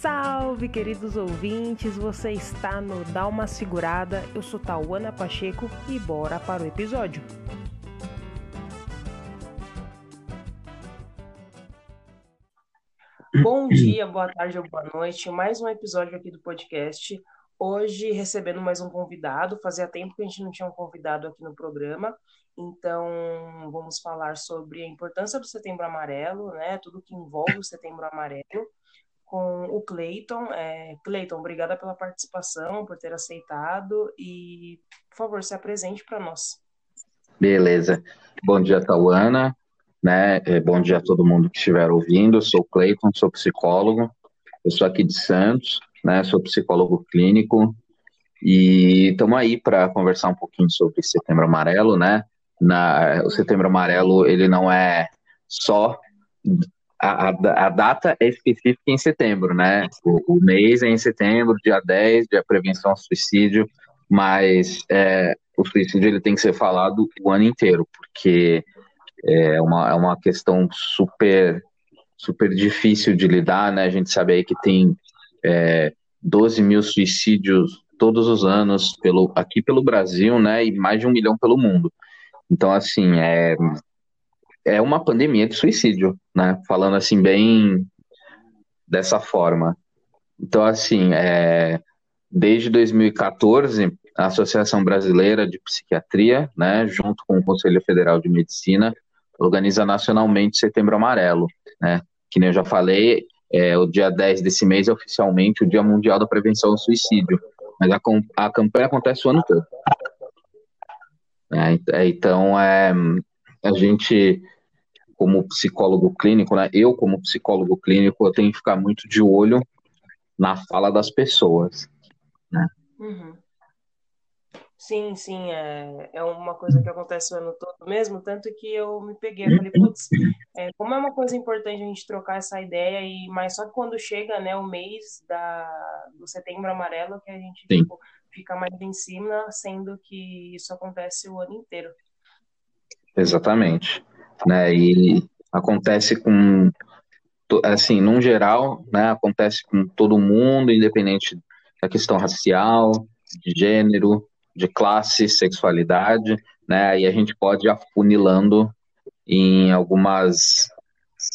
Salve, queridos ouvintes! Você está no Dá uma Segurada. Eu sou Tauana Pacheco e bora para o episódio. Bom dia, boa tarde ou boa noite. Mais um episódio aqui do podcast. Hoje recebendo mais um convidado. Fazia tempo que a gente não tinha um convidado aqui no programa. Então, vamos falar sobre a importância do Setembro Amarelo, né? Tudo que envolve o Setembro Amarelo com o Cleiton. É, Cleiton, obrigada pela participação, por ter aceitado e, por favor, se apresente para nós. Beleza. Bom dia, Tauana. Né? É, bom dia a todo mundo que estiver ouvindo. Eu sou o Cleiton, sou psicólogo. Eu sou aqui de Santos, né? Sou psicólogo clínico e estamos aí para conversar um pouquinho sobre Setembro Amarelo, né? Na, o Setembro Amarelo ele não é só a, a, data é específica em setembro, né? O, o, mês é em setembro, dia 10, dia prevenção ao suicídio, mas é, o suicídio ele tem que ser falado o ano inteiro, porque é uma, é uma questão super, super difícil de lidar, né? A gente sabe aí que tem é, 12 mil suicídios todos os anos pelo, aqui pelo Brasil, né? E mais de um milhão pelo mundo. Então, assim, é, é uma pandemia de suicídio, né? Falando assim bem dessa forma. Então, assim, é, desde 2014, a Associação Brasileira de Psiquiatria, né, junto com o Conselho Federal de Medicina, organiza nacionalmente Setembro Amarelo, né? Que nem eu já falei, é, o dia 10 desse mês é oficialmente o Dia Mundial da Prevenção ao Suicídio, mas a, a campanha acontece o ano todo. É, então, é, a gente como psicólogo clínico, né? Eu, como psicólogo clínico, eu tenho que ficar muito de olho na fala das pessoas, né? Uhum. Sim, sim, é, é uma coisa que acontece o ano todo mesmo, tanto que eu me peguei, eu falei, putz, é, como é uma coisa importante a gente trocar essa ideia, e mas só que quando chega, né, o mês da, do setembro amarelo, que a gente tipo, fica mais em cima, sendo que isso acontece o ano inteiro. Exatamente né? E acontece com, assim, num geral, né? Acontece com todo mundo, independente da questão racial, de gênero, de classe, sexualidade, né? E a gente pode ir afunilando em algumas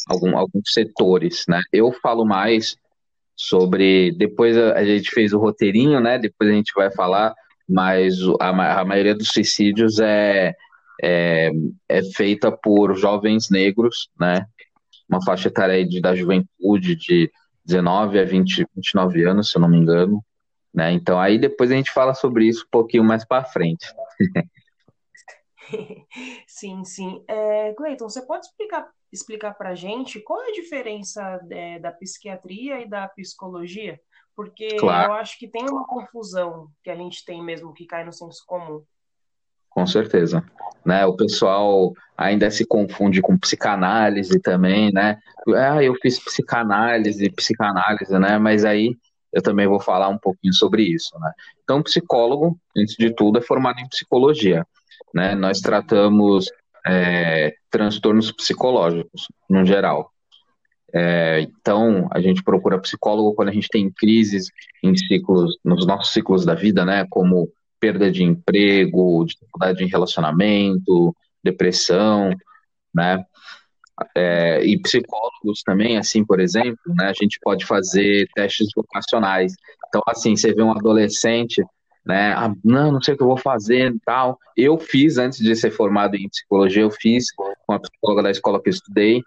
algum, alguns setores, né? Eu falo mais sobre depois a, gente fez o roteirinho, né? Depois a gente vai falar, mas a, a maioria dos suicídios é é, é feita por jovens negros, né? Uma faixa etária de, da juventude de 19 a 20, 29 anos, se eu não me engano. Né? Então aí depois a gente fala sobre isso um pouquinho mais para frente. sim, sim. É, Cleiton, você pode explicar explicar para a gente qual é a diferença é, da psiquiatria e da psicologia? Porque claro. eu acho que tem uma confusão que a gente tem mesmo que cai no senso comum. Com certeza. Né, o pessoal ainda se confunde com psicanálise também, né? Ah, eu fiz psicanálise, psicanálise, né? Mas aí eu também vou falar um pouquinho sobre isso, né? Então, psicólogo, antes de tudo, é formado em psicologia, né? Nós tratamos é, transtornos psicológicos, no geral. É, então, a gente procura psicólogo quando a gente tem crises em ciclos, nos nossos ciclos da vida, né? Como perda de emprego, dificuldade em relacionamento, depressão, né? É, e psicólogos também, assim, por exemplo, né? A gente pode fazer testes vocacionais. Então, assim, você vê um adolescente, né? Ah, não, não sei o que eu vou fazer e tal. Eu fiz, antes de ser formado em psicologia, eu fiz com a psicóloga da escola que eu estudei,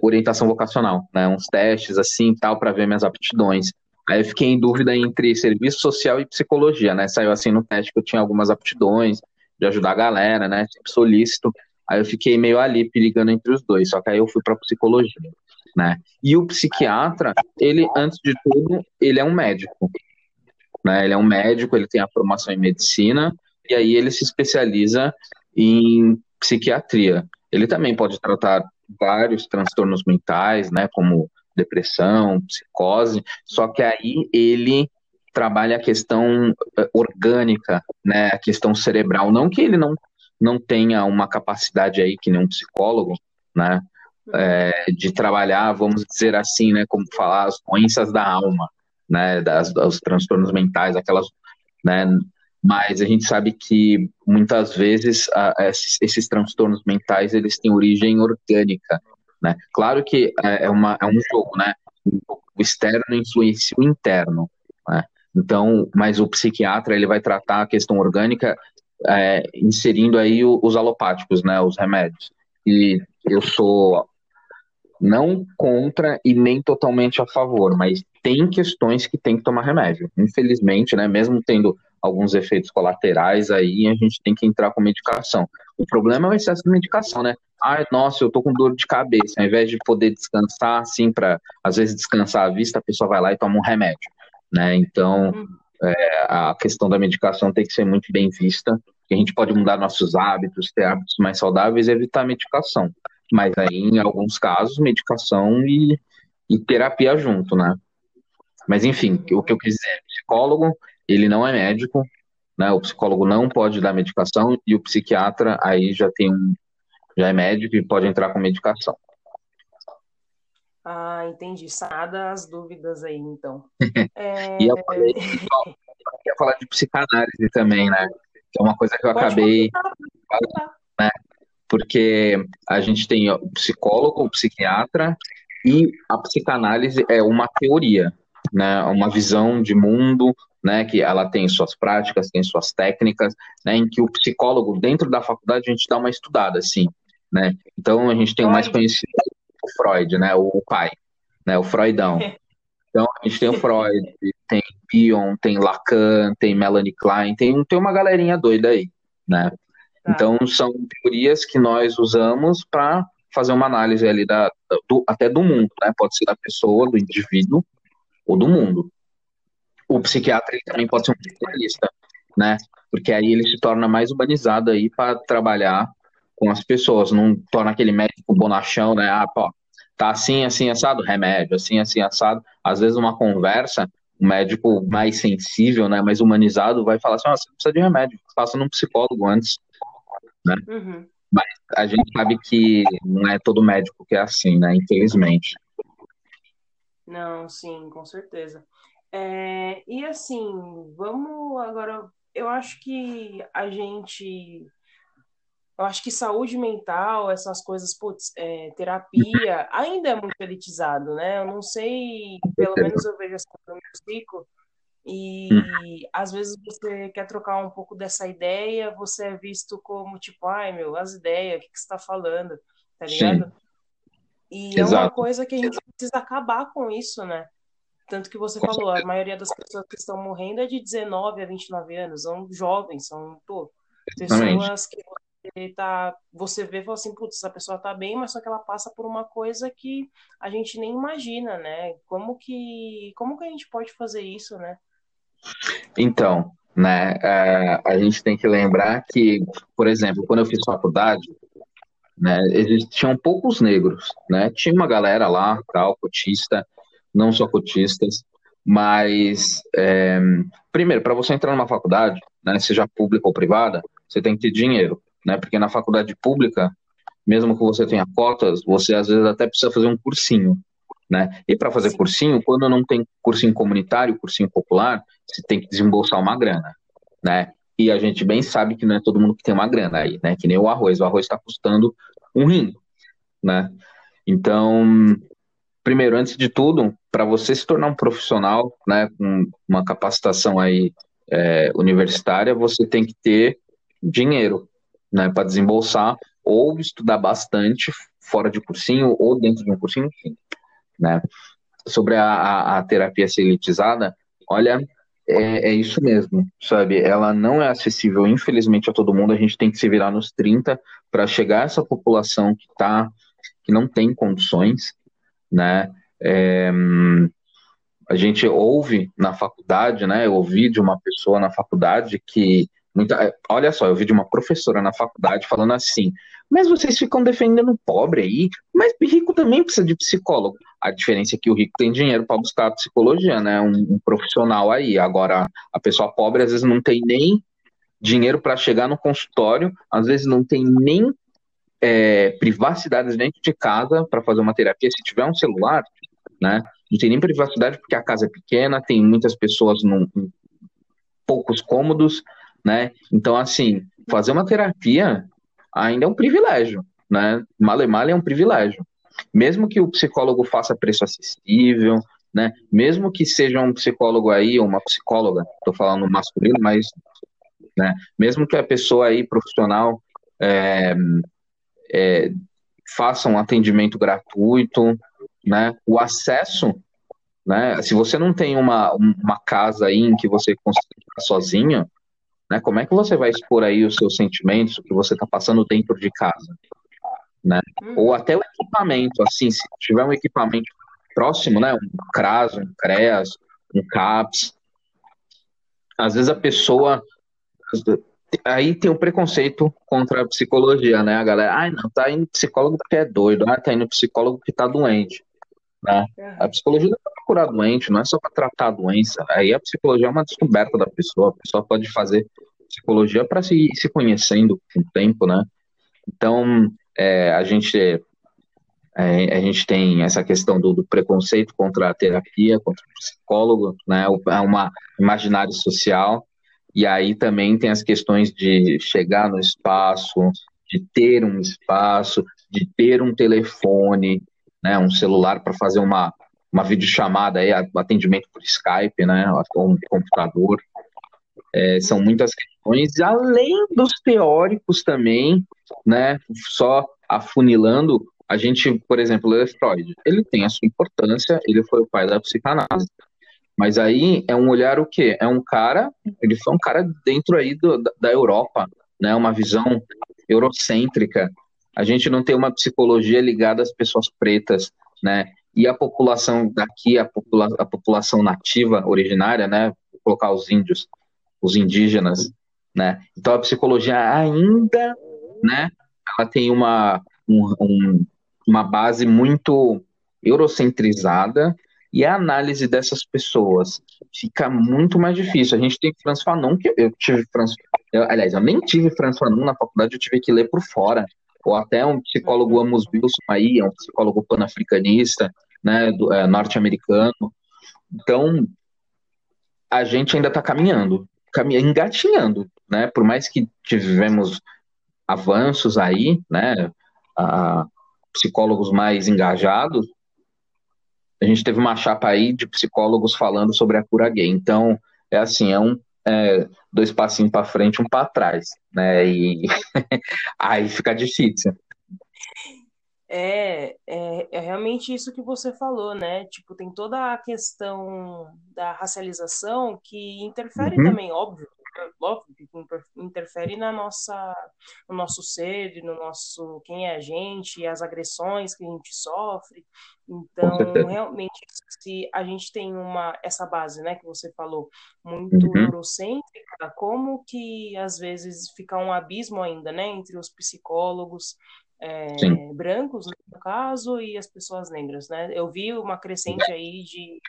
orientação vocacional, né? Uns testes assim, tal, para ver minhas aptidões. Aí eu fiquei em dúvida entre serviço social e psicologia, né? Saiu assim no teste que eu tinha algumas aptidões de ajudar a galera, né? Tipo, solícito. Aí eu fiquei meio ali perigando entre os dois, só que aí eu fui para psicologia, né? E o psiquiatra, ele antes de tudo, ele é um médico, né? Ele é um médico, ele tem a formação em medicina e aí ele se especializa em psiquiatria. Ele também pode tratar vários transtornos mentais, né, como depressão, psicose, só que aí ele trabalha a questão eh, orgânica, né, a questão cerebral, não que ele não, não tenha uma capacidade aí que nem um psicólogo, né, é, de trabalhar, vamos dizer assim, né, como falar, as doenças da alma, né, das, os transtornos mentais, aquelas, né, mas a gente sabe que muitas vezes a, esses, esses, transtornos mentais eles têm origem orgânica, né? Claro que é, é uma, é um jogo, né? O externo influencia o interno, né? Então, mas o psiquiatra ele vai tratar a questão orgânica é, inserindo aí os alopáticos, né? Os remédios. E eu sou não contra e nem totalmente a favor, mas tem questões que tem que tomar remédio. Infelizmente, né, mesmo tendo alguns efeitos colaterais aí, a gente tem que entrar com medicação. O problema é o excesso de medicação, né? Ah, nossa, eu tô com dor de cabeça. Ao invés de poder descansar, assim, para às vezes descansar a vista, a pessoa vai lá e toma um remédio, né? Então, uhum. é, a questão da medicação tem que ser muito bem vista. A gente pode mudar nossos hábitos, ter hábitos mais saudáveis e evitar a medicação. Mas aí, em alguns casos, medicação e, e terapia junto, né? Mas enfim, o que eu quis dizer, psicólogo, ele não é médico, né? O psicólogo não pode dar medicação e o psiquiatra aí já tem um, já é médico e pode entrar com medicação. Ah, entendi. Sanada as dúvidas aí, então. é... e eu falei, eu queria falar de psicanálise também, né? Que é uma coisa que eu pode acabei. Né? porque a gente tem o psicólogo, o psiquiatra, e a psicanálise é uma teoria, né, uma visão de mundo, né, que ela tem suas práticas, tem suas técnicas, né, em que o psicólogo, dentro da faculdade, a gente dá uma estudada, assim, né, então a gente tem o mais conhecido, o Freud, né, o pai, né, o Freudão. Então a gente tem o Freud, tem Pion, tem Lacan, tem Melanie Klein, tem, tem uma galerinha doida aí, né, Tá. Então, são teorias que nós usamos para fazer uma análise ali da, do, até do mundo, né? Pode ser da pessoa, do indivíduo ou do mundo. O psiquiatra ele também pode ser um especialista, né? Porque aí ele se torna mais humanizado aí para trabalhar com as pessoas, não torna aquele médico bonachão, né? Ah, pô, tá assim, assim, assado, remédio, assim, assim, assado. Às vezes uma conversa, um médico mais sensível, né, mais humanizado, vai falar assim, oh, você precisa de remédio, passa num psicólogo antes né? Uhum. Mas a gente sabe que não é todo médico que é assim, né? Infelizmente. Não, sim, com certeza. É, e assim, vamos agora. Eu acho que a gente. Eu acho que saúde mental, essas coisas, putz, é, terapia, ainda é muito elitizado, né? Eu não sei, pelo menos eu vejo assim no meu ciclo, e hum. às vezes você quer trocar um pouco dessa ideia, você é visto como tipo, ai meu, as ideias, o que, que você está falando, tá ligado? Sim. E Exato. é uma coisa que a gente precisa acabar com isso, né? Tanto que você falou, a maioria das pessoas que estão morrendo é de 19 a 29 anos, são jovens, são pô, pessoas que você tá, você vê e fala assim, putz, essa pessoa tá bem, mas só que ela passa por uma coisa que a gente nem imagina, né? Como que, como que a gente pode fazer isso, né? Então, né, é, a gente tem que lembrar que, por exemplo, quando eu fiz faculdade, né, existiam poucos negros, né? Tinha uma galera lá, tal, cotista, não só cotistas, mas é, primeiro, para você entrar numa faculdade, né, seja pública ou privada, você tem que ter dinheiro, né? Porque na faculdade pública, mesmo que você tenha cotas, você às vezes até precisa fazer um cursinho, né? E para fazer cursinho, quando não tem cursinho comunitário, cursinho popular, você tem que desembolsar uma grana, né? E a gente bem sabe que não é todo mundo que tem uma grana aí, né? Que nem o arroz. O arroz está custando um rim, né? Então, primeiro, antes de tudo, para você se tornar um profissional, né, com uma capacitação aí é, universitária, você tem que ter dinheiro, né, para desembolsar ou estudar bastante fora de cursinho ou dentro de um cursinho, enfim né? Sobre a, a, a terapia ser elitizada, olha, é, é, isso mesmo, sabe? Ela não é acessível, infelizmente, a todo mundo. A gente tem que se virar nos 30 para chegar a essa população que tá, que não tem condições, né? É, a gente ouve na faculdade, né? Eu ouvi de uma pessoa na faculdade que muita, olha só, eu ouvi de uma professora na faculdade falando assim: mas vocês ficam defendendo pobre aí, mas rico também precisa de psicólogo. A diferença é que o rico tem dinheiro para buscar psicologia, né? Um, um, profissional aí. Agora, a pessoa pobre às vezes não tem nem dinheiro para chegar no consultório, às vezes não tem nem é, privacidade dentro de casa para fazer uma terapia. Se tiver um celular, né? Não tem nem privacidade porque a casa é pequena, tem muitas pessoas num, poucos cômodos, né? Então, assim, fazer uma terapia ainda é um privilégio, né? Male male é um privilégio. Mesmo que o psicólogo faça preço acessível, né? Mesmo que seja um psicólogo aí, ou uma psicóloga, estou falando masculino, mas, né? Mesmo que a pessoa aí profissional é, é, faça um atendimento gratuito, né? O acesso, né? Se você não tem uma, uma casa aí em que você consiga ficar sozinho, né? Como é que você vai expor aí os seus sentimentos, o que você está passando dentro de casa, né? Hum. Ou até o equipamento, assim, se tiver um equipamento próximo, né? Um CRAS, um CREAS, um CAPS, às vezes a pessoa aí tem o um preconceito contra a psicologia, né? A galera, ai, não, tá indo psicólogo porque é doido, ah, tá indo psicólogo porque tá doente. Né? A psicologia não é para curar doente, não é só para tratar a doença. Aí a psicologia é uma descoberta da pessoa. A pessoa pode fazer psicologia para se, se conhecendo com o tempo, né? Então, é, a gente é, a gente tem essa questão do, do, preconceito contra a terapia, contra o psicólogo, né? É uma imaginário social. E aí também tem as questões de chegar no espaço, de ter um espaço, de ter um telefone, né, um celular para fazer uma, uma videochamada, aí, atendimento por Skype, né, com um computador. É, são muitas questões, além dos teóricos também, né, só afunilando, a gente, por exemplo, o Freud, ele tem a sua importância, ele foi o pai da psicanálise, mas aí é um olhar o quê? É um cara, ele foi um cara dentro aí do, da Europa, né, uma visão eurocêntrica, a gente não tem uma psicologia ligada às pessoas pretas, né? E a população daqui, a, popula a população nativa, originária, né? Vou colocar os índios, os indígenas, né? Então a psicologia ainda, né? Ela tem uma, um, um, uma base muito eurocentrizada e a análise dessas pessoas fica muito mais difícil. A gente tem Franz Fanon, que eu tive Franz, eu, aliás, eu nem tive Franz Fanon na faculdade, eu tive que ler por fora ou até um psicólogo. Amos Wilson aí, é um psicólogo panafricanista, né, é, norte-americano. Então, a gente ainda está caminhando, caminhando, engatinhando, né, por mais que tivemos avanços aí, né, a, psicólogos mais engajados, a gente teve uma chapa aí de psicólogos falando sobre a cura gay. Então, é assim, é um é, dois passinhos para frente, um para trás, né? E aí fica difícil. É, é, é, realmente isso que você falou, né? Tipo, tem toda a questão da racialização que interfere uhum. também, óbvio, óbvio que interfere na nossa, no nosso ser, no nosso quem é a gente, as agressões que a gente sofre. Então, realmente, se a gente tem uma essa base, né, que você falou, muito uhum. eurocêntrica, como que às vezes fica um abismo ainda, né, entre os psicólogos é, brancos, no caso, e as pessoas negras, né? Eu vi uma crescente aí de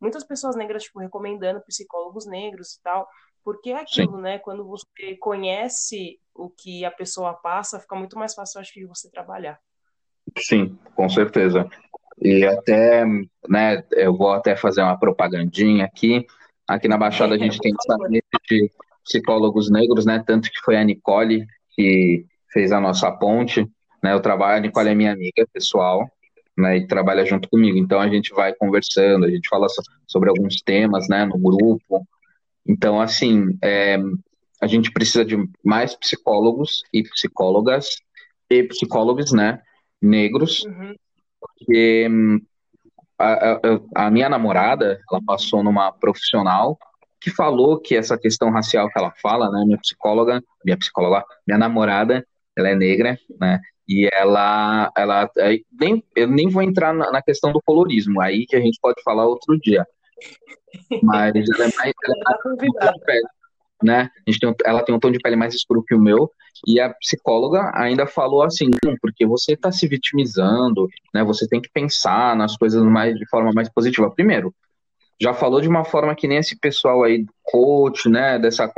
muitas pessoas negras, tipo, recomendando psicólogos negros e tal, porque é aquilo, Sim. né? Quando você conhece o que a pessoa passa, fica muito mais fácil, acho que, de você trabalhar. Sim, com certeza. E até, né, eu vou até fazer uma propagandinha aqui. Aqui na Baixada a gente tem rede de psicólogos negros, né? Tanto que foi a Nicole que fez a nossa ponte, né? Eu trabalho, a Nicole é minha amiga pessoal, né? E trabalha junto comigo. Então a gente vai conversando, a gente fala sobre alguns temas, né? No grupo, então, assim, é, a gente precisa de mais psicólogos e psicólogas e psicólogos, né, negros, uhum. porque a, a, a, minha namorada, ela passou numa profissional que falou que essa questão racial que ela fala, né, minha psicóloga, minha psicóloga, minha namorada, ela é negra, né, e ela, ela, nem, eu nem vou entrar na, na questão do colorismo, aí que a gente pode falar outro dia, mas ela é mais. Ela é né? A gente tem, ela tem um tom de pele mais escuro que o meu, e a psicóloga ainda falou assim, porque você está se vitimizando, né? Você tem que pensar nas coisas mais de forma mais positiva. Primeiro, já falou de uma forma que nem esse pessoal aí, coach, né? Dessa,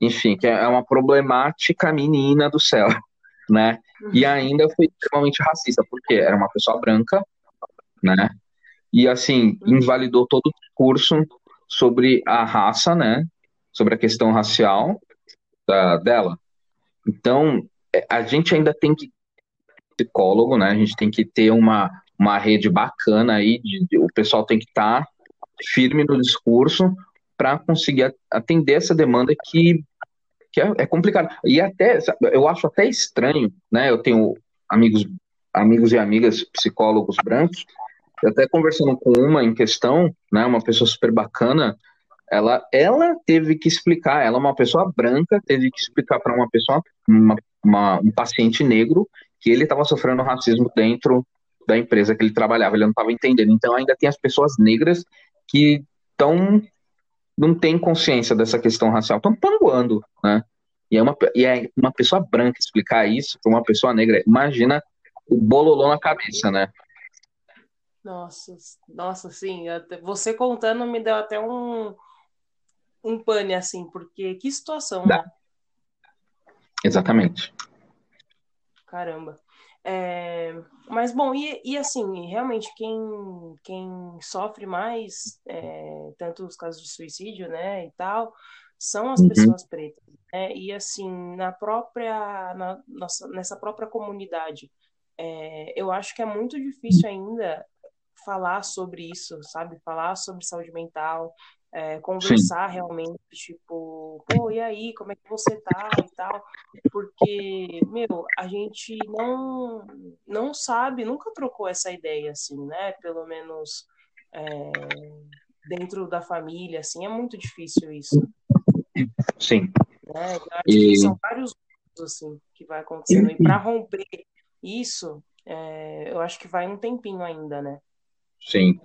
enfim, que é uma problemática menina do céu, né? e ainda foi extremamente racista, porque era uma pessoa branca, né? E assim, uhum. invalidou todo o discurso sobre a raça, né? Sobre a questão racial da, dela. Então, é, a gente ainda tem que psicólogo, né? A gente tem que ter uma, uma rede bacana aí, de, de o pessoal tem que estar tá firme no discurso para conseguir atender essa demanda que, que é, é complicado. E até, eu acho até estranho, né? Eu tenho amigos, amigos e amigas psicólogos brancos, eu até conversando com uma em questão, né, uma pessoa super bacana, ela, ela teve que explicar, ela é uma pessoa branca, teve que explicar para uma pessoa, uma, uma, um paciente negro, que ele estava sofrendo racismo dentro da empresa que ele trabalhava, ele não estava entendendo. Então ainda tem as pessoas negras que estão não têm consciência dessa questão racial, estão panguando, né? E é, uma, e é uma pessoa branca explicar isso para uma pessoa negra, imagina o bololô na cabeça, né? Nossa, nossa, sim. Você contando me deu até um, um pane, assim, porque que situação, Dá. né? Exatamente. Caramba. É, mas, bom, e, e assim, realmente, quem, quem sofre mais, é, tanto os casos de suicídio, né, e tal, são as uhum. pessoas pretas. Né? E, assim, na própria, na, nossa, nessa própria comunidade, é, eu acho que é muito difícil ainda falar sobre isso, sabe? Falar sobre saúde mental, é, conversar Sim. realmente, tipo, pô, e aí, como é que você tá e tal, porque, meu, a gente não, não sabe, nunca trocou essa ideia, assim, né, pelo menos é, dentro da família, assim, é muito difícil isso. Sim. Né? Eu acho e... que são vários assim, que vai acontecendo, e para romper isso, é, eu acho que vai um tempinho ainda, né? Sim.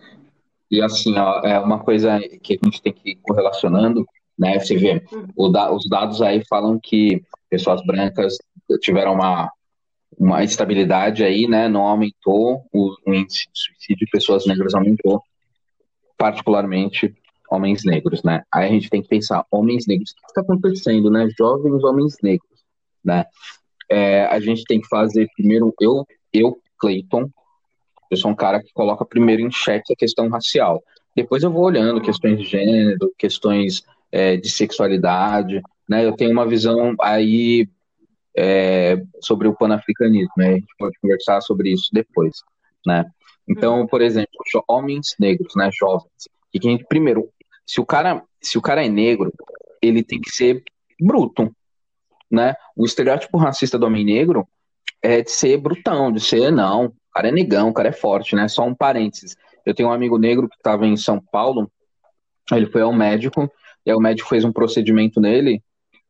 E assim, ó, é uma coisa que a gente tem que ir correlacionando, né? Você vê, da, os dados aí falam que pessoas brancas tiveram uma, uma estabilidade aí, né? Não aumentou o, o índice de suicídio de pessoas negras aumentou, particularmente homens negros, né? Aí a gente tem que pensar, homens negros, o que está acontecendo, né? Jovens homens negros, né? É, a gente tem que fazer primeiro, eu, eu, Clayton, eu sou um cara que coloca primeiro em xeque a questão racial. Depois eu vou olhando questões de gênero, questões é, de sexualidade, né? Eu tenho uma visão aí é, sobre o panafricanismo, né? A gente pode conversar sobre isso depois, né? Então, por exemplo, homens negros, né, jovens, e que primeiro, se o cara, se o cara é negro, ele tem que ser bruto, né? O estereótipo racista do homem negro é de ser brutão, de ser não, cara é negão, o cara é forte, né? Só um parênteses. Eu tenho um amigo negro que estava em São Paulo, ele foi ao médico, e aí o médico fez um procedimento nele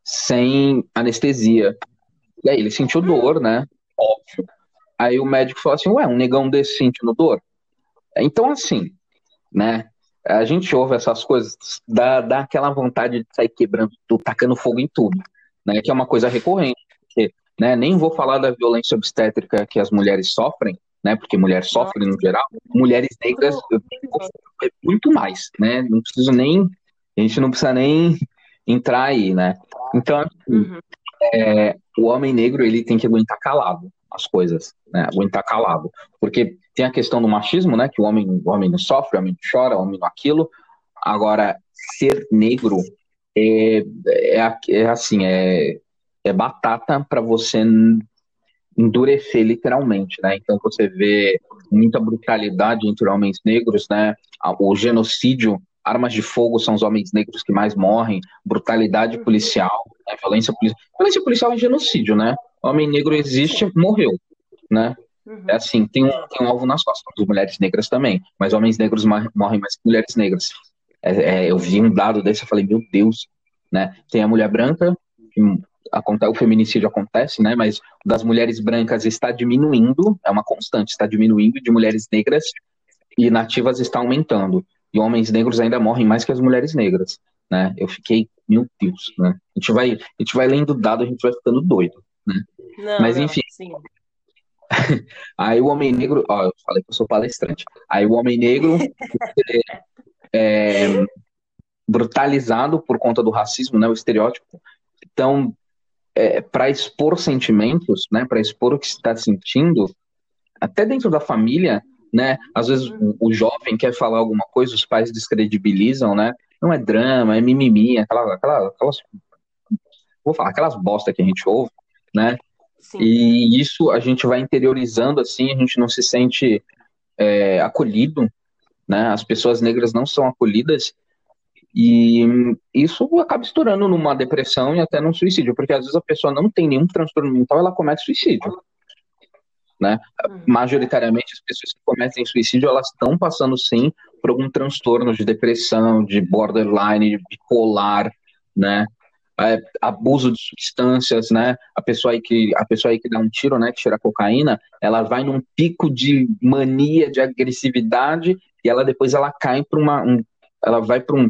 sem anestesia. E aí ele sentiu dor, né? Óbvio. Aí o médico falou assim, ué, um negão desse sentindo dor? Então, assim, né? A gente ouve essas coisas, dá, dá aquela vontade de sair quebrando, tacando fogo em tudo, né? Que é uma coisa recorrente. Né, nem vou falar da violência obstétrica que as mulheres sofrem, né? Porque mulher sofre no geral, mulheres negras muito mais, né? Não preciso nem, a gente não precisa nem entrar aí, né? Então, assim, uhum. é, o homem negro ele tem que aguentar calado as coisas, né? Aguentar calado, porque tem a questão do machismo, né? Que o homem, o homem não sofre, o homem não chora, o homem não aquilo. Agora, ser negro é, é, é assim, é, é batata para você endurecer literalmente, né? Então você vê muita brutalidade entre homens negros, né? O genocídio, armas de fogo são os homens negros que mais morrem, brutalidade policial, né? violência policial. Violência policial é genocídio, né? Homem negro existe, morreu, né? Uhum. É assim, tem um, tem um alvo nas costas, as mulheres negras também, mas homens negros morrem mais que mulheres negras. É, é, eu vi um dado desse, eu falei, meu Deus, né? Tem a mulher branca, que acontece, o feminicídio acontece, né? Mas das mulheres brancas está diminuindo, é uma constante, está diminuindo, de mulheres negras e nativas está aumentando. E homens negros ainda morrem mais que as mulheres negras, né? Eu fiquei, meu Deus, né? A gente vai, a gente vai lendo dado, a gente vai ficando doido, né? Não, Mas enfim. Não, Aí o homem negro, ó, eu falei que eu sou palestrante. Aí o homem negro é, brutalizado por conta do racismo, né? O estereótipo. Então, é, para expor sentimentos, né, para expor o que está sentindo, até dentro da família, né, às vezes o, o, jovem quer falar alguma coisa, os pais descredibilizam, né, não é drama, é mimimi, aquela, aquela, aquelas, vou falar, aquelas bosta que a gente ouve, né, Sim. e isso a gente vai interiorizando assim, a gente não se sente é, acolhido, né, as pessoas negras não são acolhidas, e isso acaba estourando numa depressão e até num suicídio, porque às vezes a pessoa não tem nenhum transtorno mental, ela comete suicídio. Né? Uhum. Majoritariamente, as pessoas que cometem suicídio, elas estão passando sim por algum transtorno de depressão, de borderline, de bipolar, né? É, abuso de substâncias, né? A pessoa aí que a pessoa aí que dá um tiro, né, que tira cocaína, ela vai num pico de mania, de agressividade e ela depois ela cai para uma um, ela vai para um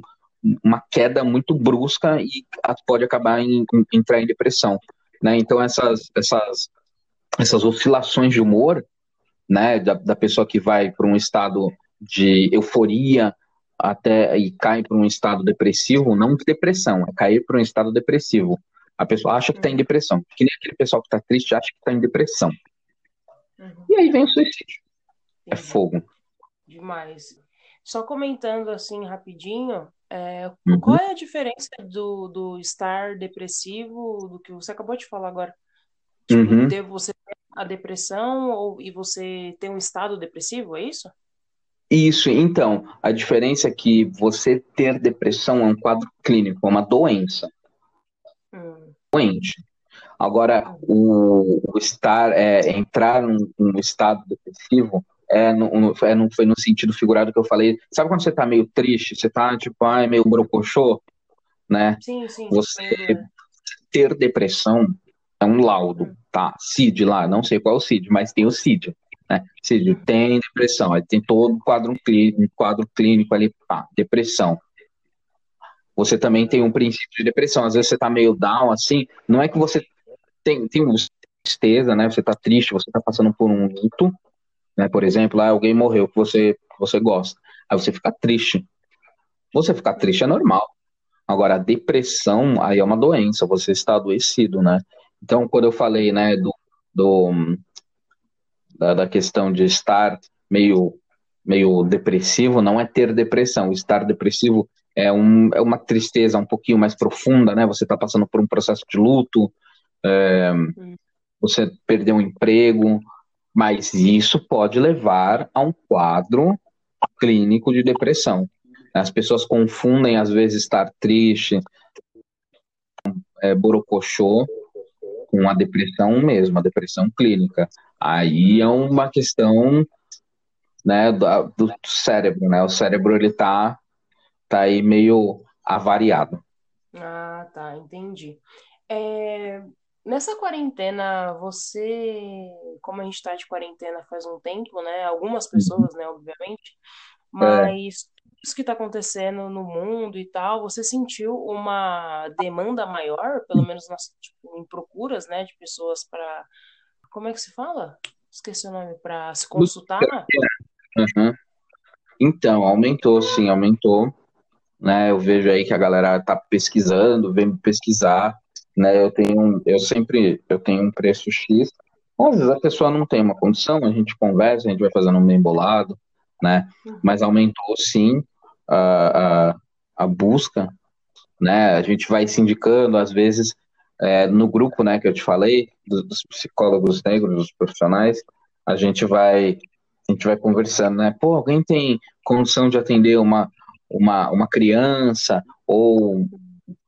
uma queda muito brusca e pode acabar em, em entrar em depressão, né? Então essas essas essas oscilações de humor, né, da, da pessoa que vai para um estado de euforia até e cai para um estado depressivo, não de depressão, é cair para um estado depressivo. A pessoa acha que está em uhum. depressão, que nem aquele pessoal que está triste acha que está em depressão. Uhum. E aí vem o suicídio. É fogo. Demais. Só comentando assim rapidinho, é, uhum. Qual é a diferença do, do estar depressivo, do que você acabou de falar agora? Tipo, uhum. de você ter a depressão ou, e você ter um estado depressivo, é isso? Isso, então, a diferença é que você ter depressão é um quadro clínico, é uma doença. Hum. Doente. Agora, hum. o, o estar, é, entrar num, num estado depressivo é, no, é no, foi no sentido figurado que eu falei. Sabe quando você tá meio triste, você tá tipo, ai, meio brocochô, né? Sim, sim. Você ter depressão é um laudo, tá? CID lá, não sei qual é o CID, mas tem o CID, né? CID hum. tem depressão, aí tem todo um quadro clínico, quadro clínico ali, pá, depressão. Você também tem um princípio de depressão. Às vezes você tá meio down, assim, não é que você tem, tem tristeza, né? Você tá triste, você tá passando por um luto, né? Por exemplo, ah, alguém morreu que você, que você gosta. Aí você fica triste. Você ficar triste é normal. Agora, a depressão aí é uma doença, você está adoecido, né? Então, quando eu falei, né, do, do da, da, questão de estar meio, meio depressivo, não é ter depressão. Estar depressivo é, um, é uma tristeza um pouquinho mais profunda, né? Você está passando por um processo de luto, é, você perdeu um emprego, mas isso pode levar a um quadro clínico de depressão. As pessoas confundem, às vezes, estar triste, é, borocochô, com a depressão mesmo, a depressão clínica. Aí é uma questão né, do, do cérebro, né? O cérebro, ele tá, tá aí meio avariado. Ah, tá, entendi. É, Nessa quarentena, você, como a gente está de quarentena faz um tempo, né? Algumas uhum. pessoas, né, obviamente, mas é. isso que está acontecendo no mundo e tal, você sentiu uma demanda maior, pelo menos nas, tipo, em procuras, né, de pessoas para, como é que se fala? Esqueci o nome, para se consultar? Uhum. Então, aumentou, sim, aumentou. Né, eu vejo aí que a galera tá pesquisando, vem pesquisar né? Eu tenho, eu sempre, eu tenho um preço X. Às vezes a pessoa não tem uma condição, a gente conversa, a gente vai fazendo um bem bolado, né? Mas aumentou sim a, a, a busca, né? A gente vai se indicando, às vezes, é, no grupo, né, que eu te falei, dos, dos psicólogos negros, dos profissionais, a gente vai a gente vai conversando, né? Pô, alguém tem condição de atender uma, uma, uma criança ou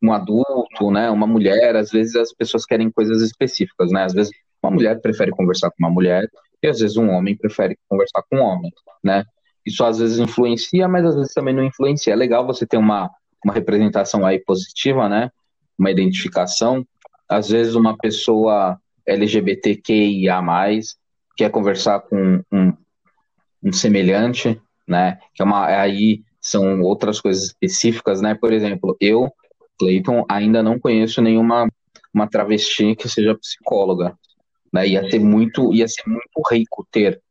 um adulto, né, uma mulher, às vezes as pessoas querem coisas específicas, né? Às vezes uma mulher prefere conversar com uma mulher e às vezes um homem prefere conversar com um homem, né? Isso às vezes influencia, mas às vezes também não influencia. É legal você ter uma, uma representação aí positiva, né? Uma identificação. Às vezes uma pessoa LGBTQIA+, quer conversar com um, um semelhante, né? Que é uma, aí são outras coisas específicas, né? Por exemplo, eu Clayton, ainda não conheço nenhuma uma travesti que seja psicóloga. Né? Ia ser muito, ia ser muito rico ter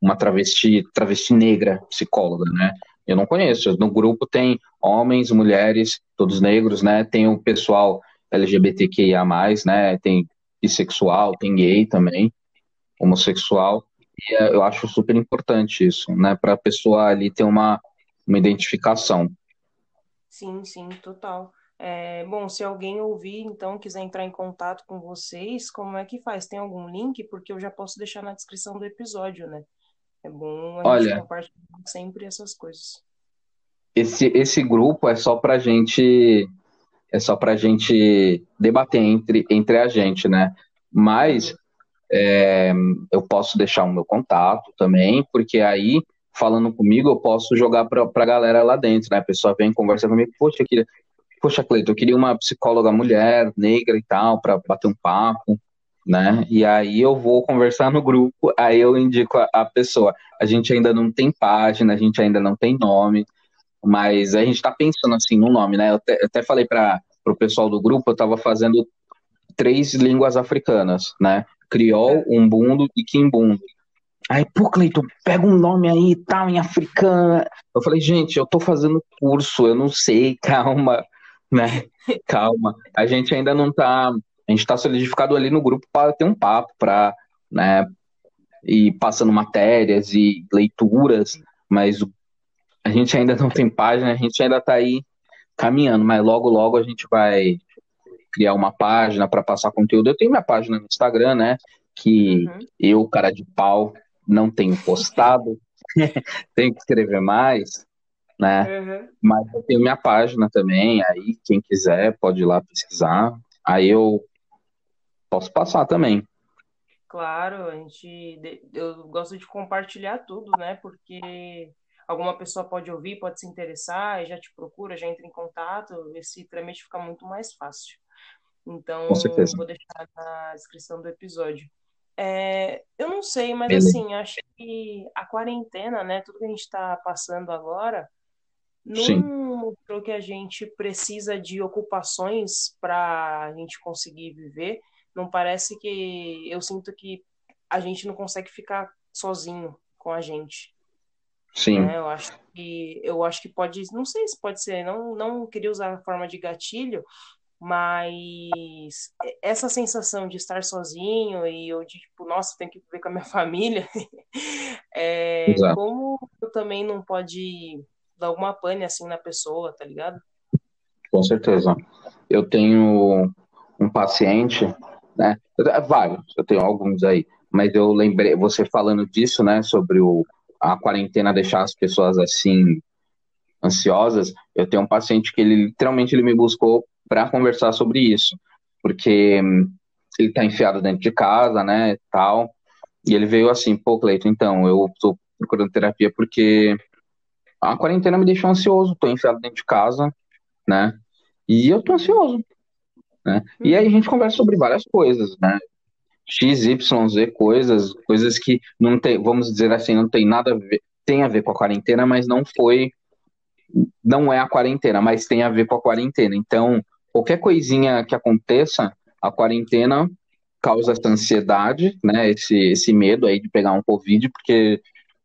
uma travesti, travesti negra psicóloga, né? Eu não conheço. No grupo tem homens, mulheres, todos negros, né? Tem o pessoal LGBTQIA+, né? Tem bissexual, tem gay também, homossexual. E é, eu acho super importante isso, né? Para a pessoa ali ter uma, uma identificação. Sim, sim, total. É, bom, se alguém ouvir, então, quiser entrar em contato com vocês, como é que faz? Tem algum link? Porque eu já posso deixar na descrição do episódio, né? É bom a Olha, gente compartilhar sempre essas coisas. Esse, esse grupo é só pra gente é só pra gente debater entre, entre a gente, né? Mas é, eu posso deixar o meu contato também, porque aí, falando comigo, eu posso jogar pra, pra galera lá dentro, né? A pessoa vem conversar comigo, poxa, eu queria, poxa, Cleiton, eu queria uma psicóloga mulher, negra e tal, para bater um papo, né? E aí eu vou conversar no grupo, aí eu indico a, a pessoa. A gente ainda não tem página, a gente ainda não tem nome, mas a gente está pensando assim no nome, né? Eu até, eu até falei para o pessoal do grupo, eu estava fazendo três línguas africanas, né? Criol, Umbundo e Kimbundo. Aí, pô, Cleiton, pega um nome aí e tal, em africano. Eu falei, gente, eu tô fazendo curso, eu não sei, calma né? Calma. A gente ainda não tá. A gente está solidificado ali no grupo para ter um papo, para, né? E passando matérias e leituras, mas a gente ainda não tem página, a gente ainda está aí caminhando, mas logo, logo a gente vai criar uma página para passar conteúdo. Eu tenho minha página no Instagram, né? Que uhum. eu, cara de pau, não tenho postado. tenho que escrever mais né? Uhum. Mas eu tenho minha página também, aí quem quiser pode ir lá pesquisar. Aí eu posso passar também. Claro, a gente eu gosto de compartilhar tudo, né? Porque alguma pessoa pode ouvir, pode se interessar, e já te procura, já entra em contato, esse trâmite fica muito mais fácil. Então, vou deixar na descrição do episódio. É, eu não sei, mas Beleza. assim, acho que a quarentena, né? Tudo que a gente está passando agora, não mostrou que a gente precisa de ocupações para a gente conseguir viver. Não parece que eu sinto que a gente não consegue ficar sozinho com a gente. Sim. Né? Eu acho que eu acho que pode, não sei se pode ser, não não queria usar a forma de gatilho, mas essa sensação de estar sozinho e eu de tipo, nossa, tenho que viver com a minha família, é, como eu também não pode dar alguma pane assim na pessoa, tá ligado? Com certeza. Eu tenho um paciente, né? Vários, eu tenho alguns aí, mas eu lembrei, você falando disso, né, sobre o, a quarentena deixar as pessoas assim ansiosas. Eu tenho um paciente que ele literalmente ele me buscou para conversar sobre isso, porque ele tá enfiado dentro de casa, né, tal. E ele veio assim, pô, Cleito, então, eu tô procurando terapia porque a quarentena me deixou ansioso, tô enfiado dentro de casa, né? E eu tô ansioso, né? E aí a gente conversa sobre várias coisas, né? X, Y, Z, coisas, coisas que não tem, vamos dizer assim, não tem nada a ver, tem a ver com a quarentena, mas não foi, não é a quarentena, mas tem a ver com a quarentena. Então, qualquer coisinha que aconteça, a quarentena causa essa ansiedade, né? Esse, esse medo aí de pegar um Covid, porque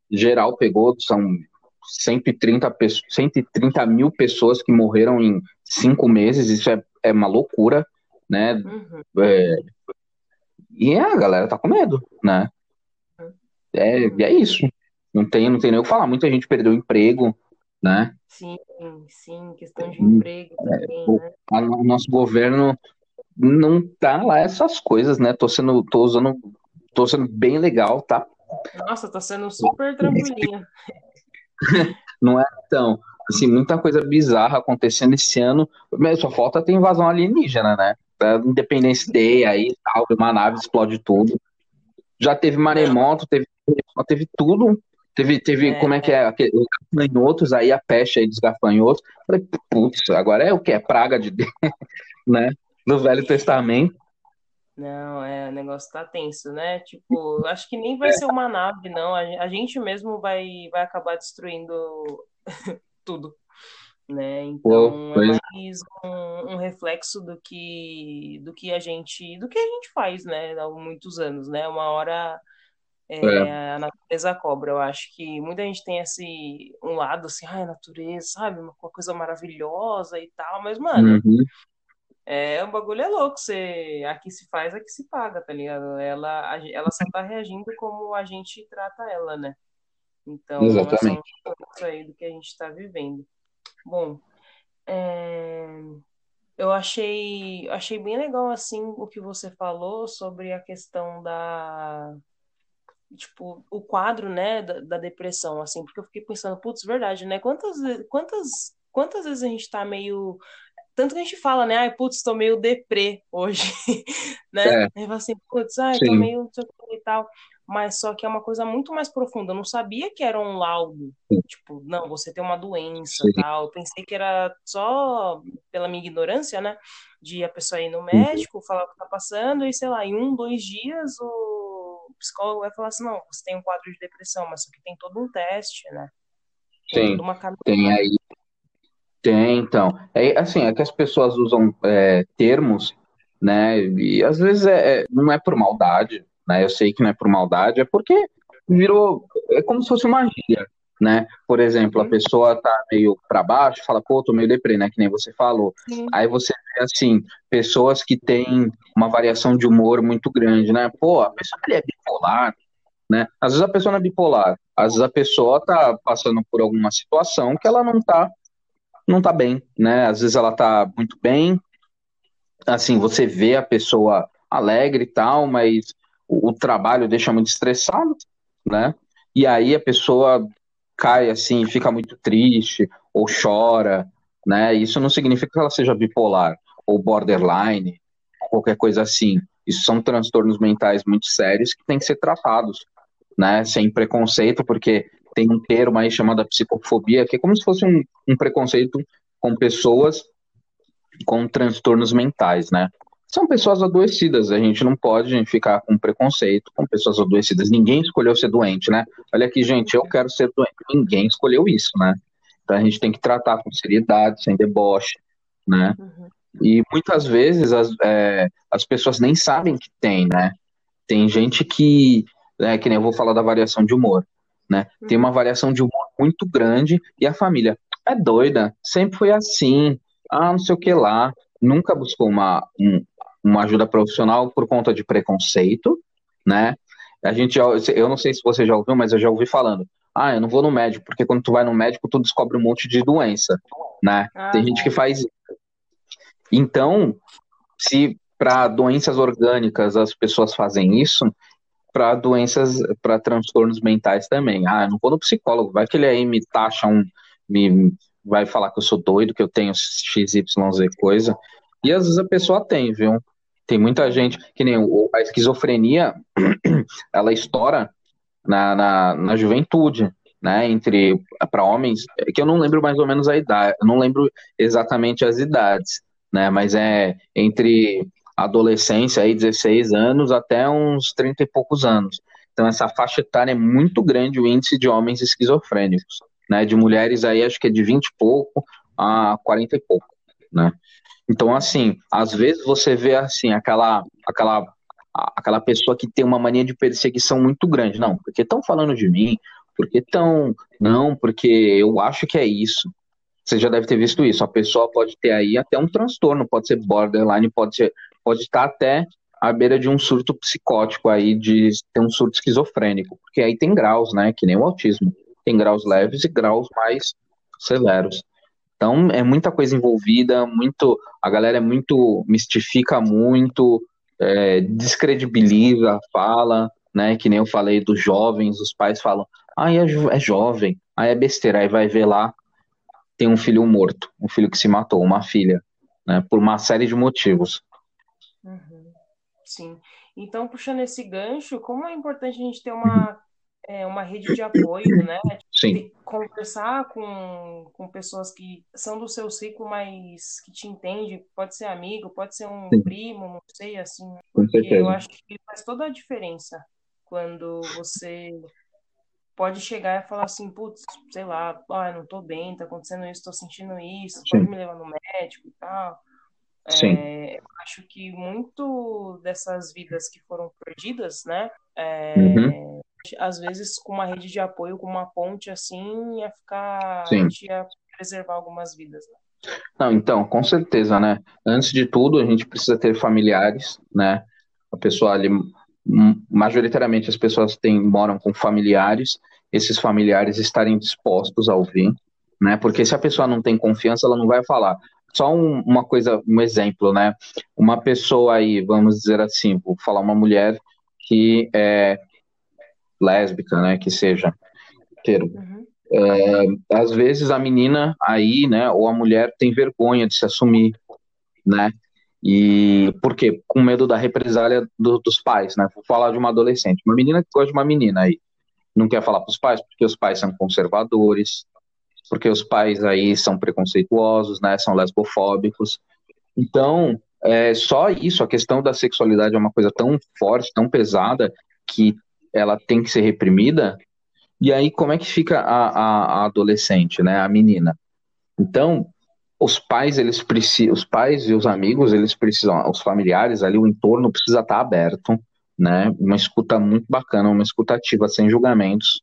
geral pegou, são 130, 130 mil pessoas que morreram em cinco meses, isso é, é uma loucura, né? Uhum. É, e a galera tá com medo, né? É, é isso. Não tem, não tem nem o que falar. Muita gente perdeu o emprego, né? Sim, sim, questão de emprego é, também, o, né? O nosso governo não tá lá essas coisas, né? Tô sendo, tô usando, tô sendo bem legal, tá? Nossa, tá sendo super tranquilinho. não é tão. Assim, muita coisa bizarra acontecendo esse ano. Mas só falta ter invasão alienígena, né? Independência Day aí, tal, uma nave explode tudo. Já teve maremoto, teve, teve tudo. Teve, teve é, como é que é? Os gafanhotos, aí a peste aí dos gafanhotos. Falei, putz, agora é o que? É praga de Deus, né? Do Velho Testamento. Não, é, o negócio tá tenso, né? Tipo, acho que nem vai ser uma nave, não. A, gente mesmo vai, vai acabar destruindo tudo, né? Então é mais um, um, reflexo do que do que a gente do que a gente faz, né? Há muitos anos, né? Uma hora é, é. a natureza cobra. Eu acho que muita gente tem esse um lado assim, ai, a natureza, sabe, uma coisa maravilhosa e tal, mas mano, uhum É, o bagulho é louco, você, aqui se faz, aqui se paga, tá ligado? Ela, ela só tá reagindo como a gente trata ela, né? Então, Exatamente. é só isso aí do que a gente tá vivendo. Bom, é, eu achei, achei bem legal, assim, o que você falou sobre a questão da, tipo, o quadro, né, da, da depressão, assim, porque eu fiquei pensando, putz, verdade, né? Quantas, quantas, quantas vezes a gente tá meio tanto que a gente fala, né? Ai, putz, tô meio deprê hoje, né? É, Aí fala assim, putz, ai, tô sim, meio e tal. Mas só que é uma coisa muito mais profunda. Eu não sabia que era um laudo. Tipo, não, você tem uma doença, sim. tal. Eu pensei que era só pela minha ignorância, né? De a pessoa ir no Uhum. médico, falar o que tá passando, e sei lá, em um, dois dias o psicólogo vai falar assim, não, você tem um quadro de depressão, mas só que tem todo um teste, né? Tem Sim, uma tem caminhada. aí, tem então. É assim, é que as pessoas usam é, termos, né? E às vezes é, é- não é por maldade, né? Eu sei que não é por maldade, é porque virou, é como se fosse uma gíria, né? Por exemplo, a pessoa tá meio para baixo, fala, pô, tô meio deprê, né? Que nem você falou. sim. Aí você vê assim, pessoas que têm uma variação de humor muito grande, né? Pô, a pessoa ali é bipolar, né? Às vezes a pessoa não é bipolar, às vezes a pessoa tá passando por alguma situação que ela não tá, não tá bem, né? Às vezes ela tá muito bem, assim, você vê a pessoa alegre e tal, mas o, o trabalho deixa muito estressado, né? E aí a pessoa cai assim, fica muito triste ou chora, né? Isso não significa que ela seja bipolar ou borderline, qualquer coisa assim. Isso são transtornos mentais muito sérios que têm que ser tratados né, sem preconceito, porque tem um termo aí chamado psicofobia, que é como se fosse um, um preconceito com pessoas com transtornos mentais, né? São pessoas adoecidas, a gente não pode ficar com preconceito com pessoas adoecidas. Ninguém escolheu ser doente, né? Olha aqui, gente, eu quero ser doente. Ninguém escolheu isso, né? Então a gente tem que tratar com seriedade, sem deboche, né? Uhum, E muitas vezes as, é, as pessoas nem sabem que tem, né? Tem gente que, é, que nem eu vou falar da variação de humor, né? Tem uhum. uma variação de humor muito grande e a família é doida, sempre foi assim, ah, não sei o que lá, nunca buscou uma, um- uma ajuda profissional por conta de preconceito, né? A gente já, eu não sei se você já ouviu, mas eu já ouvi falando, ah, eu não vou no médico, porque quando tu vai no médico, tu descobre um monte de doença, né? Tem Ah, gente que faz. Então, se para doenças orgânicas as pessoas fazem isso, para doenças, para transtornos mentais também. Ah, não vou no psicólogo, vai que ele aí me taxa um, me vai falar que eu sou doido, que eu tenho XYZ coisa. E às vezes a pessoa tem, viu? Tem muita gente, que nem a esquizofrenia, ela estoura na, na, na juventude, né? Entre para homens, é que eu não lembro mais ou menos a idade, eu não lembro exatamente as idades, né? Mas é entre adolescência aí, 16 anos, até uns 30 e poucos anos. Então essa faixa etária é muito grande o índice de homens esquizofrênicos, né? De mulheres aí acho que é de 20 e pouco a 40 e pouco, né? Então assim, às vezes você vê assim aquela aquela aquela pessoa que tem uma mania de perseguição muito grande. Não, porque estão falando de mim, porque estão. Não, porque eu acho que é isso. Você já deve ter visto isso. A pessoa pode ter aí até um transtorno, pode ser borderline, pode ser, pode estar até à beira de um surto psicótico aí, de ter um surto esquizofrênico, porque aí tem graus, né? Que nem o autismo. Tem graus leves e graus mais severos. Então é muita coisa envolvida, muito, a galera é muito, mistifica muito, é, descredibiliza fala, né? Que nem eu falei dos jovens, os pais falam, ah, é, é jovem, aí é besteira, aí vai ver lá, tem um filho morto, um filho que se matou, uma filha, né? Por uma série de motivos. Uhum, sim. Então, puxando esse gancho, como é importante a gente ter uma, é, uma rede de apoio, né? Sim, conversar com, com pessoas que são do seu ciclo, mas que te entendem, pode ser amigo, pode ser um sim, primo, não sei, assim, com porque eu acho que faz toda a diferença quando você pode chegar e falar assim, putz, sei lá, ah, não tô bem, tá acontecendo isso, tô sentindo isso, pode Sim, me levar no médico e tal. Sim. É, acho que muito dessas vidas que foram perdidas, né? Uhum. é, às vezes com uma rede de apoio, com uma ponte assim, ia ficar, a Sim. gente ia preservar algumas vidas. né? Não, então, com certeza, né? Antes de tudo, a gente precisa ter familiares, né? A pessoa ali, majoritariamente as pessoas têm, moram com familiares, esses familiares estarem dispostos a ouvir, né? Porque se a pessoa não tem confiança, ela não vai falar. Só um, uma coisa, um exemplo, né? Uma pessoa aí, vamos dizer assim, vou falar uma mulher que é lésbica, né? Que seja termo. Uhum. É, às vezes a menina aí, né, ou a mulher tem vergonha de se assumir, né? E por quê? Com medo da represália do, dos pais, né? Vou falar de uma adolescente, uma menina que gosta de uma menina aí, não quer falar para os pais porque os pais são conservadores, porque os pais aí são preconceituosos, né? São lesbofóbicos. Então, é, só isso, a questão da sexualidade é uma coisa tão forte, tão pesada, que ela tem que ser reprimida. E aí, como é que fica a, a, a adolescente, né? A menina. Então, os pais, eles precisam, os pais e os amigos, eles precisam, os familiares ali, o entorno precisa estar aberto, né? Uma escuta muito bacana, uma escutativa sem julgamentos,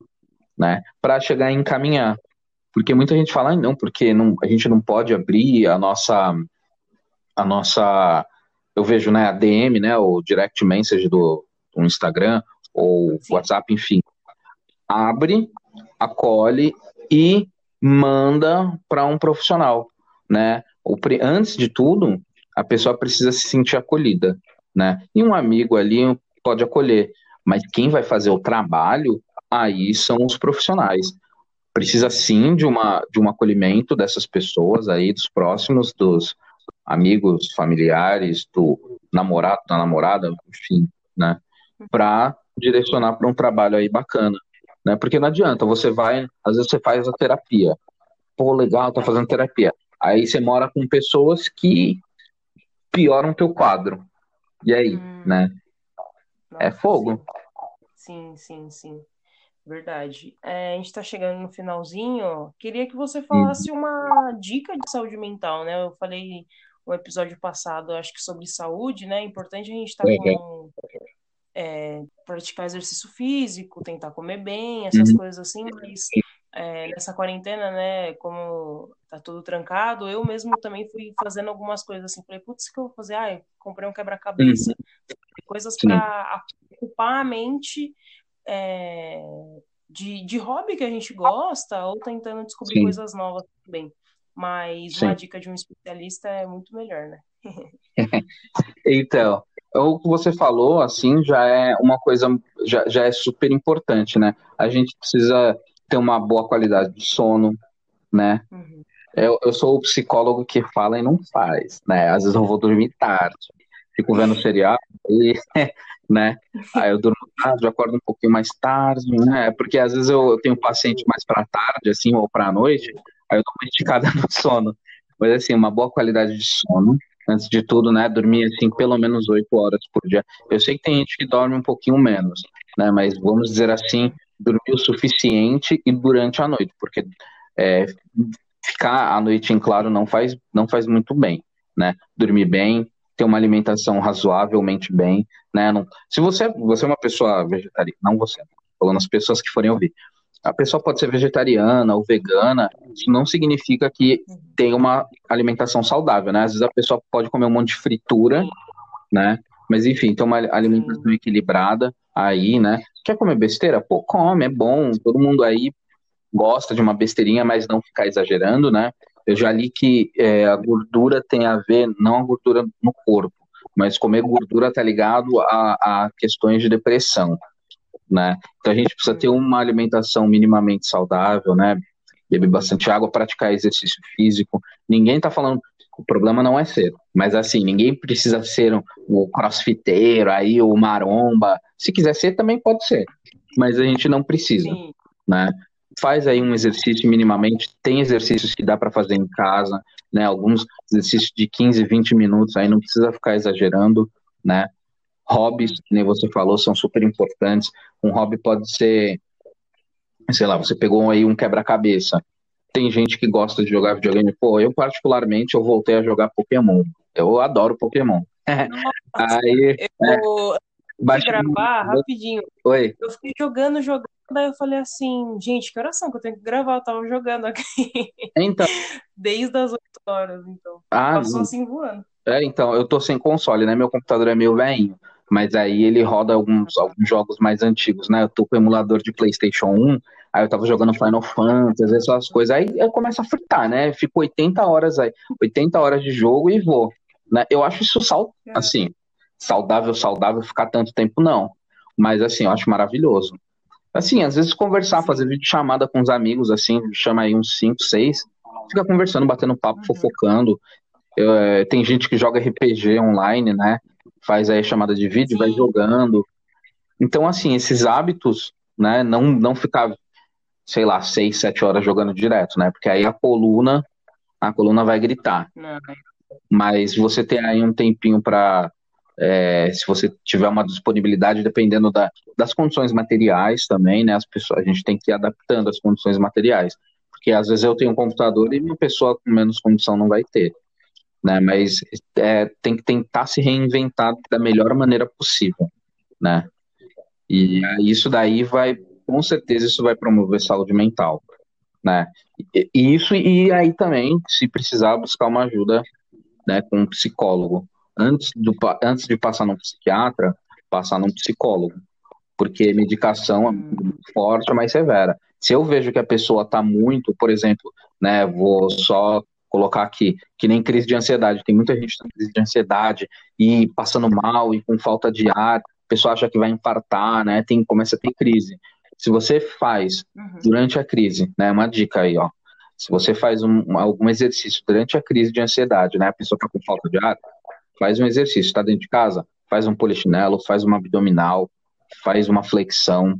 né? Para chegar a encaminhar. Porque muita gente fala, ah, não, porque não, a gente não pode abrir a nossa a nossa eu vejo, né, a DM, né, o direct message do, do Instagram ou Sim. WhatsApp, enfim. Abre, acolhe e manda para um profissional, né? O, antes de tudo, a pessoa precisa se sentir acolhida, né? E um amigo ali pode acolher, mas quem vai fazer o trabalho aí são os profissionais precisa sim de, uma, de um acolhimento dessas pessoas aí, dos próximos, dos amigos, familiares, do namorado, da namorada, enfim, né? Para direcionar para um trabalho aí bacana, né? Porque não adianta, você vai, às vezes você faz a terapia, pô, legal, tá fazendo terapia. Aí você mora com pessoas que pioram teu quadro. E aí, hum. né? é fogo. Sim, sim, sim. Verdade. É, a gente está chegando no finalzinho. Queria que você falasse uma dica de saúde mental, né? Eu falei no episódio passado, acho que sobre saúde, né? É importante a gente estar tá com é, praticar exercício físico, tentar comer bem, essas uhum. coisas assim, mas é, nessa quarentena, né, como tá tudo trancado, eu mesmo também fui fazendo algumas coisas assim, falei, putz, o que eu vou fazer? Ah, comprei um quebra-cabeça, uhum. coisas para ocupar a mente é, de, de hobby que a gente gosta ou tentando descobrir Sim. coisas novas também. Mas Sim. uma dica de um especialista é muito melhor, né? então, o que você falou, assim, já é uma coisa, já, já é super importante, né? A gente precisa ter uma boa qualidade de sono, né? Uhum. Eu, eu sou o psicólogo que fala e não faz, né? Às vezes eu vou dormir tarde, fico vendo seriado e né? Aí eu durmo tarde, eu acordo um pouquinho mais tarde, né? Porque às vezes eu, tenho paciente mais para tarde, assim, ou para noite, aí eu dou uma indicada no sono. Mas assim, uma boa qualidade de sono, antes de tudo, né? Dormir assim pelo menos oito horas por dia. Eu sei que tem gente que dorme um pouquinho menos, né? Mas vamos dizer assim, dormir o suficiente e durante a noite, porque é, ficar a noite em claro não faz, não faz muito bem, né? Dormir bem, ter uma alimentação razoavelmente bem, né? Não, se você, você é uma pessoa vegetariana, não você, falando as pessoas que forem ouvir, a pessoa pode ser vegetariana ou vegana, isso não significa que tem uma alimentação saudável, né? Às vezes a pessoa pode comer um monte de fritura, né? Mas enfim, tem uma alimentação equilibrada aí, né? Quer comer besteira? Pô, come, é bom. Todo mundo aí gosta de uma besteirinha, mas não ficar exagerando, né? Eu já li que é, a gordura tem a ver, não a gordura no corpo, mas comer gordura tá ligado a, a questões de depressão, né? Então a gente precisa ter uma alimentação minimamente saudável, né? Beber bastante água, praticar exercício físico. Ninguém tá falando, o problema não é ser, mas assim, ninguém precisa ser o um, um crossfiteiro aí, o maromba. Se quiser ser, também pode ser, mas a gente não precisa, Sim. né? Faz aí um exercício minimamente, tem exercícios que dá para fazer em casa, né? Alguns exercícios de 15, 20 minutos, aí não precisa ficar exagerando, né? Hobbies, nem você falou, são super importantes. Um hobby pode ser, sei lá, você pegou aí um quebra-cabeça. Tem gente que gosta de jogar videogame. Pô, eu particularmente eu voltei a jogar Pokémon. Eu adoro Pokémon. Nossa, aí, eu, é Baixa gravar rapidinho. Oi. Eu fiquei jogando, jogando, daí eu falei assim, gente, que oração que eu tenho que gravar? Eu tava jogando aqui. Então. Desde as 8 horas, então. Ah, Passou assim voando. É, então, eu tô sem console, né? Meu computador é meio velhinho. Mas aí ele roda alguns, alguns jogos mais antigos, né? Eu tô com o emulador de PlayStation 1, aí eu tava jogando Final Fantasy, essas coisas. Aí eu começo a fritar, né? Fico 80 horas aí, 80 horas de jogo e vou. Né? Eu acho isso sal, assim, saudável, saudável ficar tanto tempo, não. Mas assim, eu acho maravilhoso. Assim, às vezes conversar, fazer vídeo chamada com os amigos, assim, chama aí uns 5, 6, fica conversando, batendo papo, uhum. fofocando. É, tem gente que joga RPG online, né? faz aí chamada de vídeo, vai jogando. Então, assim, esses hábitos, né, não, não ficar, sei lá, seis, sete horas jogando direto, né? Porque aí a coluna, a coluna vai gritar. Não. Mas você tem aí um tempinho para, é, se você tiver uma disponibilidade, dependendo da, das condições materiais também, né? As pessoas, a gente tem que ir adaptando as condições materiais. Porque às vezes eu tenho um computador e uma pessoa com menos condição não vai ter né? Mas é, tem que tentar se reinventar da melhor maneira possível, né? E isso daí vai, com certeza, isso vai promover saúde mental, né? E, isso e aí também, se precisar, buscar uma ajuda, né, com um psicólogo. Antes, do, antes de passar num psiquiatra, passar num psicólogo, porque medicação é forte, mas severa. Se eu vejo que a pessoa está muito, por exemplo, né, vou só colocar aqui, que nem crise de ansiedade. Tem muita gente com crise de ansiedade e passando mal e com falta de ar. A pessoa acha que vai infartar, né? Tem, começa a ter crise. Se você faz uhum. durante a crise, né? Uma dica aí, ó. Se você faz um, algum exercício durante a crise de ansiedade, né? A pessoa está com falta de ar, faz um exercício. Está dentro de casa, faz um polichinelo, faz uma abdominal, faz uma flexão,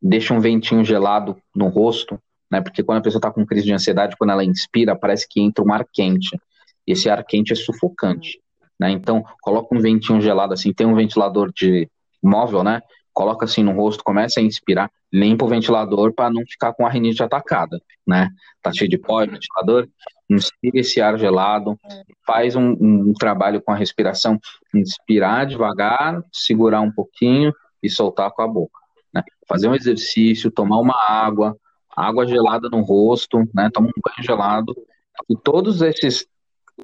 deixa um ventinho gelado no rosto, né? Porque quando a pessoa está com crise de ansiedade, quando ela inspira, parece que entra um ar quente. E esse ar quente é sufocante, né? Então, coloca um ventinho gelado assim, tem um ventilador de móvel, né? Coloca assim no rosto, começa a inspirar, limpa o ventilador para não ficar com a rinite atacada, né? Tá cheio de pó, ventilador, inspira esse ar gelado, faz um, um trabalho com a respiração, inspirar devagar, segurar um pouquinho e soltar com a boca. Né? Fazer um exercício, tomar uma água, água gelada no rosto, né? Toma um banho gelado. E todos esses,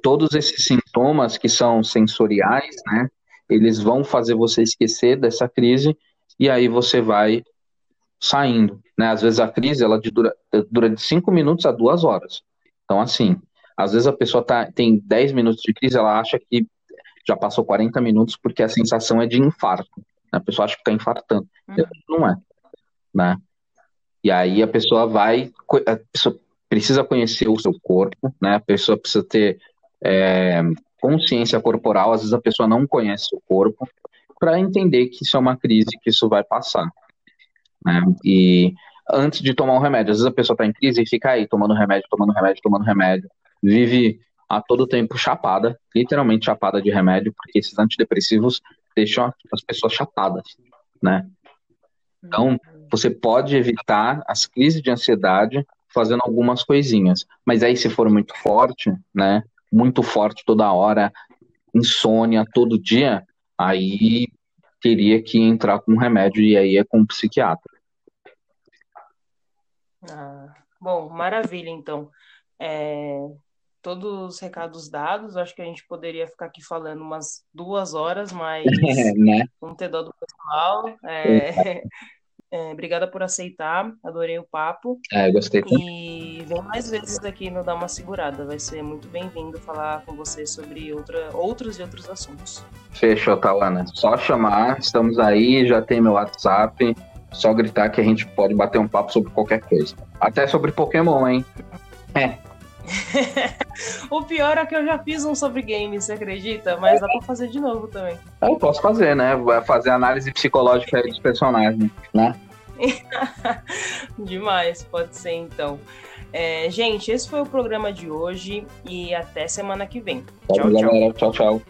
todos esses sintomas que são sensoriais, né? Eles vão fazer você esquecer dessa crise e aí você vai saindo, né? Às vezes a crise ela dura, dura de 5 minutos a 2 horas. Então, assim, às vezes a pessoa tá, tem 10 minutos de crise, ela acha que já passou 40 minutos porque a sensação é de infarto. Né? A pessoa acha que está infartando. Uhum. Não é. Né? E aí a pessoa vai, a pessoa precisa conhecer o seu corpo, né? A pessoa precisa ter é, consciência corporal. Às vezes a pessoa não conhece o corpo para entender que isso é uma crise, que isso vai passar. Né? E antes de tomar um remédio, às vezes a pessoa está em crise e fica aí tomando remédio, tomando remédio, tomando remédio, vive a todo tempo chapada, literalmente chapada de remédio, porque esses antidepressivos deixam as pessoas chapadas, né? Então, você pode evitar as crises de ansiedade fazendo algumas coisinhas. Mas aí, se for muito forte, né? Muito forte toda hora, insônia todo dia, aí teria que entrar com remédio e aí é com um psiquiatra. Ah, bom, maravilha, então. É, todos os recados dados, acho que a gente poderia ficar aqui falando umas duas horas, mas é, né? não ter dó do pessoal. É, é, obrigada por aceitar, adorei o papo. É, gostei. E vem mais vezes aqui no Dar Uma Segurada. Vai ser muito bem-vindo falar com você sobre outra, outros e outros assuntos. Fechou, Tawana. Só chamar, estamos aí, já tem meu WhatsApp. Só gritar que a gente pode bater um papo sobre qualquer coisa. Até sobre Pokémon, hein? É. o pior é que eu já fiz um sobre games, você acredita? Mas dá pra fazer de novo também. Eu posso fazer, né? Vai fazer análise psicológica dos personagens, né? Demais, pode ser então. É, gente, esse foi o programa de hoje e até semana que vem. Tchau, tchau. Galera. Tchau, tchau.